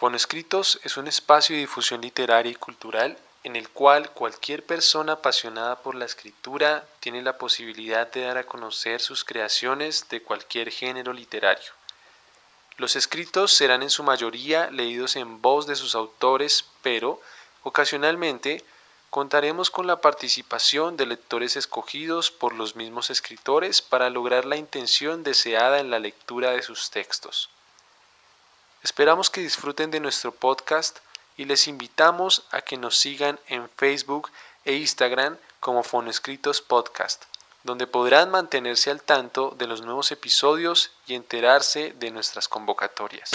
Fonoescritos es un espacio de difusión literaria y cultural en el cual cualquier persona apasionada por la escritura tiene la posibilidad de dar a conocer sus creaciones de cualquier género literario. Los escritos serán en su mayoría leídos en voz de sus autores, pero ocasionalmente contaremos con la participación de lectores escogidos por los mismos escritores para lograr la intención deseada en la lectura de sus textos. Esperamos que disfruten de nuestro podcast y les invitamos a que nos sigan en Facebook e Instagram como Fonoescritos Podcast donde podrán mantenerse al tanto de los nuevos episodios y enterarse de nuestras convocatorias.